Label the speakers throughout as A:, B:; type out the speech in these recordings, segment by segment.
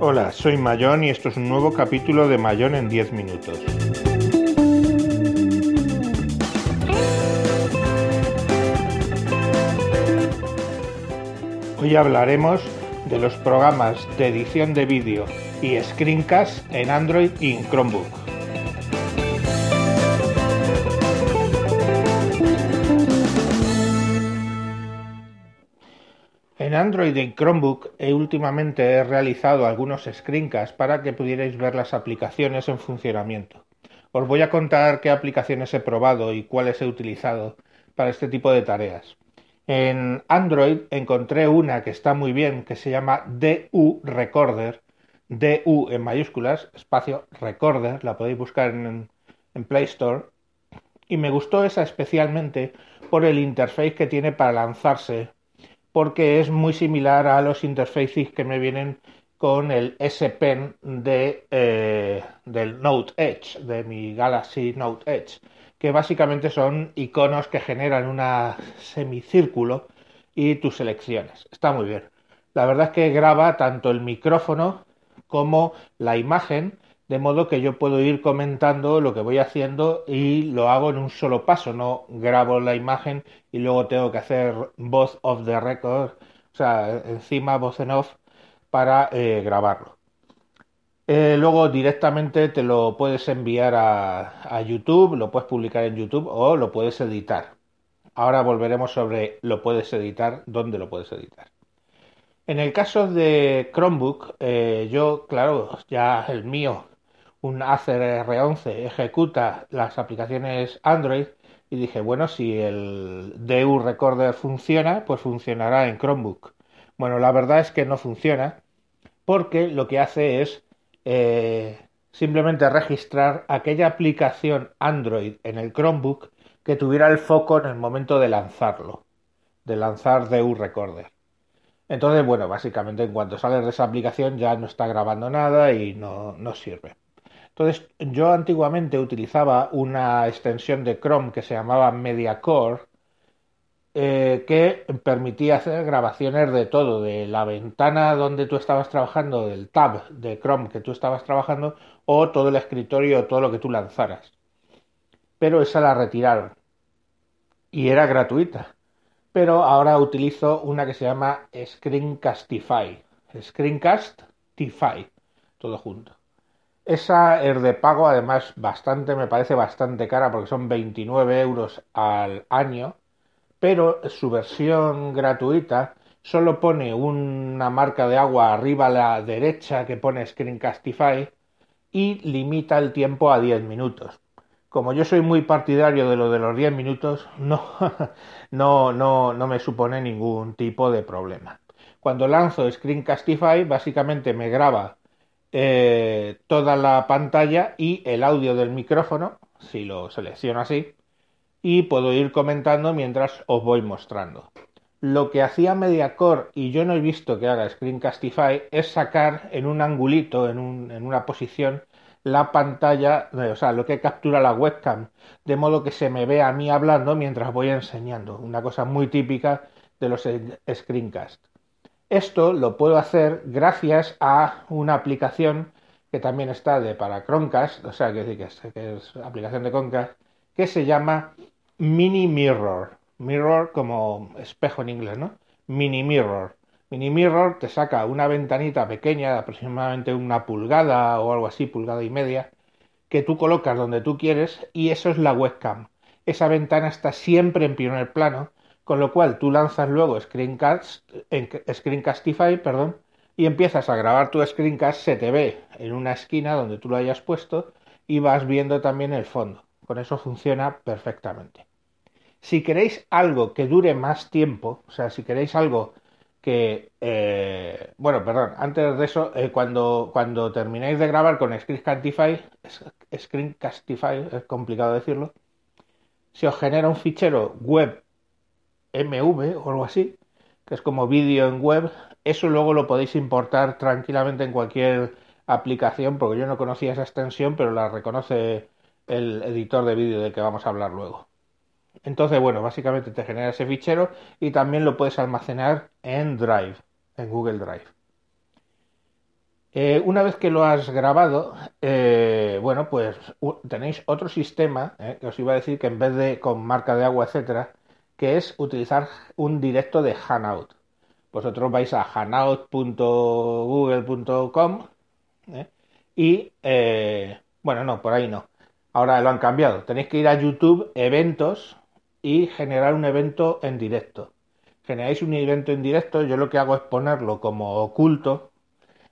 A: Hola, soy Mayón y esto es un nuevo capítulo de Mayón en 10 minutos. Hoy hablaremos de los programas de edición de vídeo y screencast en Android y en Chromebook. Android y Chromebook he últimamente he realizado algunos screencasts para que pudierais ver las aplicaciones en funcionamiento. Os voy a contar qué aplicaciones he probado y cuáles he utilizado para este tipo de tareas. En Android encontré una que está muy bien, que se llama DU Recorder, DU en mayúsculas, espacio Recorder, la podéis buscar en, en Play Store. Y me gustó esa especialmente por el interface que tiene para lanzarse, porque es muy similar a los interfaces que me vienen con el S Pen de, eh, del Note Edge, de mi Galaxy Note Edge que básicamente son iconos que generan una semicírculo y tus selecciones. Está muy bien. La verdad es que graba tanto el micrófono como la imagen, de modo que yo puedo ir comentando lo que voy haciendo y lo hago en un solo paso, no grabo la imagen y luego tengo que hacer voz of the record, o sea, encima voz en off para eh, grabarlo. Eh, luego directamente te lo puedes enviar a, YouTube, lo puedes publicar en YouTube o lo puedes editar. Ahora volveremos sobre lo puedes editar, dónde lo puedes editar. En el caso de Chromebook, eh, yo, claro, ya el mío, un Acer R11, ejecuta las aplicaciones Android y dije, bueno, si el DU Recorder funciona, pues funcionará en Chromebook. Bueno, la verdad es que no funciona porque lo que hace es eh, simplemente registrar aquella aplicación Android en el Chromebook que tuviera el foco en el momento de lanzarlo, de lanzar DU Recorder. Entonces, bueno, básicamente en cuanto sales de esa aplicación ya no está grabando nada y no, no sirve. Entonces, yo antiguamente utilizaba una extensión de Chrome que se llamaba MediaCore eh, que permitía hacer grabaciones de todo, de la ventana donde tú estabas trabajando, del tab de Chrome que tú estabas trabajando, o todo el escritorio, todo lo que tú lanzaras. Pero esa la retiraron. Y era gratuita. Pero ahora utilizo una que se llama Screencastify. Screencastify. Todo junto. Esa es de pago, además bastante, me parece bastante cara porque son 29 euros al año pero su versión gratuita solo pone una marca de agua arriba a la derecha que pone Screencastify y limita el tiempo a 10 minutos. Como yo soy muy partidario de lo de los 10 minutos, no, no, no, no me supone ningún tipo de problema. Cuando lanzo Screencastify, básicamente me graba eh, toda la pantalla y el audio del micrófono, si lo selecciono así, y puedo ir comentando mientras os voy mostrando. Lo que hacía MediaCore y yo no he visto que haga Screencastify es sacar en un angulito, en, una posición, la pantalla, o sea, lo que captura la webcam, de modo que se me vea a mí hablando mientras voy enseñando, una cosa muy típica de los screencasts. Esto lo puedo hacer gracias a una aplicación que también está de para Chromecast, o sea, que, es, aplicación de Chromecast, que se llama Mini Mirror. Mirror como espejo en inglés, ¿no? Mini Mirror. Mini Mirror te saca una ventanita pequeña de aproximadamente una pulgada o algo así, pulgada y media, que tú colocas donde tú quieres y eso es la webcam. Esa ventana está siempre en primer plano, con lo cual tú lanzas luego Screencast, Screencastify, perdón, y empiezas a grabar tu screencast, se te ve en una esquina donde tú lo hayas puesto y vas viendo también el fondo. Con eso funciona perfectamente. Si queréis algo que dure más tiempo, o sea, si queréis algo que, eh, bueno, perdón, antes de eso, eh, cuando, cuando terminéis de grabar con Screencastify, Screencastify, es complicado decirlo, se os genera un fichero web MV o algo así, que es como vídeo en web, eso luego lo podéis importar tranquilamente en cualquier aplicación, porque yo no conocía esa extensión, pero la reconoce el editor de vídeo del que vamos a hablar luego. Entonces, bueno, básicamente te genera ese fichero y también lo puedes almacenar en Drive, en Google Drive. Eh, una vez que lo has grabado, eh, bueno, pues tenéis otro sistema eh, que os iba a decir que en vez de con marca de agua, etcétera, que es utilizar un directo de Hanout. Vosotros vais a hanout.google.com y, bueno, no, por ahí no. Ahora lo han cambiado. Tenéis que ir a YouTube, eventos y generar un evento en directo. Generáis un evento en directo, yo lo que hago es ponerlo como oculto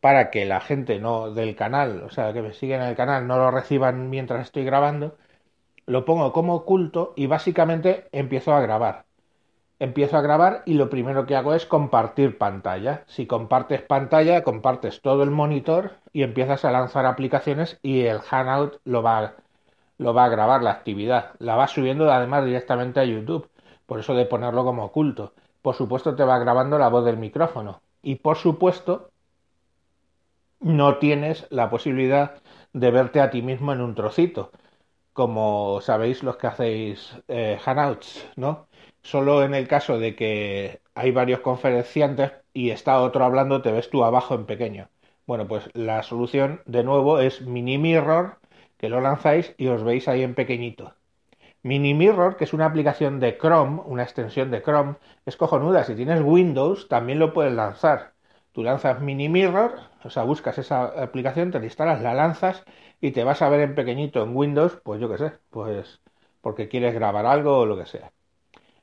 A: para que la gente no del canal, o sea, que me siguen en el canal, no lo reciban mientras estoy grabando, lo pongo como oculto y básicamente empiezo a grabar. Empiezo a grabar y lo primero que hago es compartir pantalla. Si compartes pantalla, compartes todo el monitor y empiezas a lanzar aplicaciones y el Hangout lo va, lo va a grabar la actividad. La va subiendo además directamente a YouTube. Por eso de ponerlo como oculto. Por supuesto te va grabando la voz del micrófono. Y por supuesto no tienes la posibilidad de verte a ti mismo en un trocito, como sabéis los que hacéis eh, Hangouts, ¿no? Solo en el caso de que hay varios conferenciantes y está otro hablando, te ves tú abajo en pequeño. Bueno, pues la solución de nuevo es Mini Mirror, que lo lanzáis y os veis ahí en pequeñito. Mini Mirror, que es una aplicación de Chrome, una extensión de Chrome, es cojonuda. Si tienes Windows, también lo puedes lanzar. Tú lanzas Mini Mirror, o sea, buscas esa aplicación, te la instalas, la lanzas y te vas a ver en pequeñito en Windows, pues yo qué sé, pues porque quieres grabar algo o lo que sea.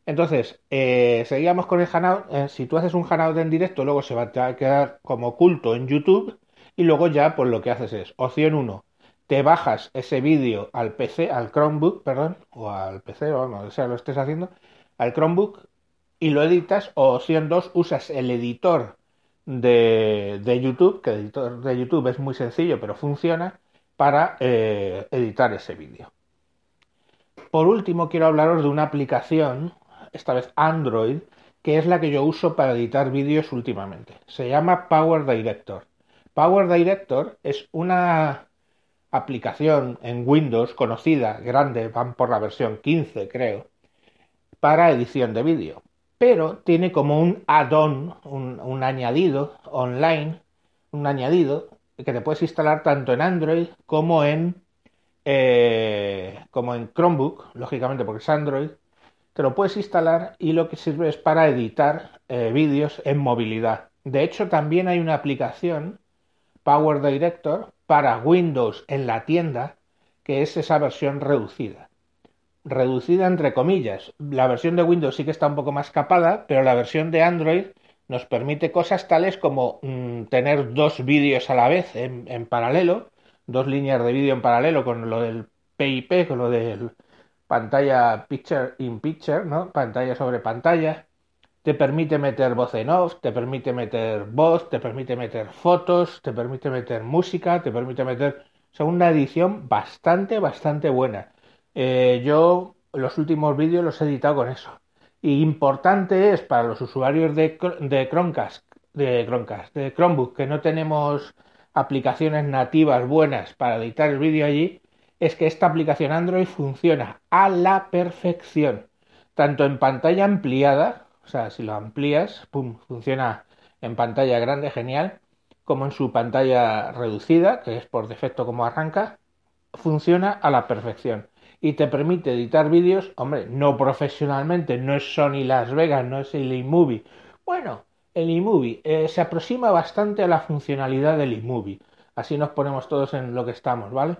A: Entonces, eh, seguíamos con el Hangout. Eh, si tú haces un Hangout en directo, luego se va a quedar como oculto en YouTube y luego ya, pues lo que haces es, opción 1, te bajas ese vídeo al PC, al Chromebook, perdón, o al PC, o no sea lo estés haciendo, al Chromebook y lo editas, o opción 2, usas el editor de, YouTube, que el editor de YouTube es muy sencillo, pero funciona para eh, editar ese vídeo. Por último, quiero hablaros de una aplicación, esta vez Android, que es la que yo uso para editar vídeos últimamente. Se llama Power Director. Power Director es una aplicación en Windows conocida, grande, van por la versión 15 creo, para edición de vídeo pero tiene como un add-on, un, añadido online, un añadido que te puedes instalar tanto en Android como en, eh, como en Chromebook, lógicamente porque es Android. Te lo puedes instalar y lo que sirve es para editar eh, vídeos en movilidad. De hecho, también hay una aplicación, Power Director, para Windows en la tienda, que es esa versión reducida reducida entre comillas. La versión de Windows sí que está un poco más capada, pero la versión de Android nos permite cosas tales como mm, tener dos vídeos a la vez en, paralelo, dos líneas de vídeo en paralelo con lo del PIP, con lo del pantalla picture in picture, ¿no? Pantalla sobre pantalla. Te permite meter voz en off, te permite meter voz, te permite meter fotos, te permite meter música, te permite meter... O una edición bastante, bastante buena. Eh, yo los últimos vídeos los he editado con eso. Y importante es para los usuarios de, Chromecast, de Chromecast, de Chromebook, que no tenemos aplicaciones nativas buenas para editar el vídeo allí, es que esta aplicación Android funciona a la perfección. Tanto en pantalla ampliada, o sea, si lo amplías, pum, funciona en pantalla grande, genial, como en su pantalla reducida, que es por defecto como arranca, funciona a la perfección y te permite editar vídeos, hombre, no profesionalmente, no es Sony Las Vegas, no es el iMovie. Bueno, el iMovie eh, se aproxima bastante a la funcionalidad del iMovie. Así nos ponemos todos en lo que estamos, ¿vale?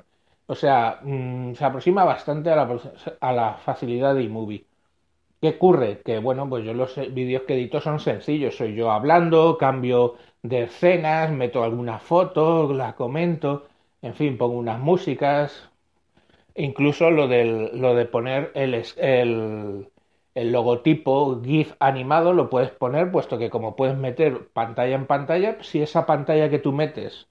A: O sea, mm, se aproxima bastante a la, a la facilidad de iMovie. ¿Qué ocurre? Que bueno, pues yo los vídeos que edito son sencillos. Soy yo hablando, cambio de escenas, meto alguna foto, la comento, en fin, pongo unas músicas, Incluso lo, del, lo de poner el, el, el logotipo GIF animado lo puedes poner, puesto que como puedes meter pantalla en pantalla, si esa pantalla que tú metes,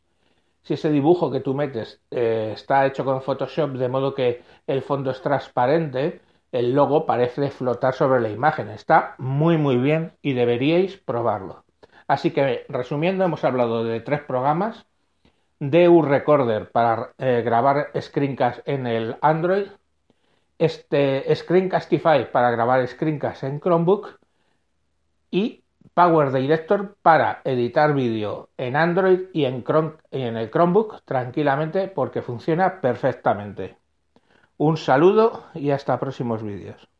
A: si ese dibujo que tú metes eh, está hecho con Photoshop de modo que el fondo es transparente, el logo parece flotar sobre la imagen. Está muy muy bien y deberíais probarlo. Así que resumiendo, hemos hablado de tres programas DU Recorder para eh, grabar screencast en el Android, este Screencastify para grabar screencast en Chromebook y Power Director para editar vídeo en Android y en, en el Chromebook tranquilamente porque funciona perfectamente. Un saludo y hasta próximos vídeos.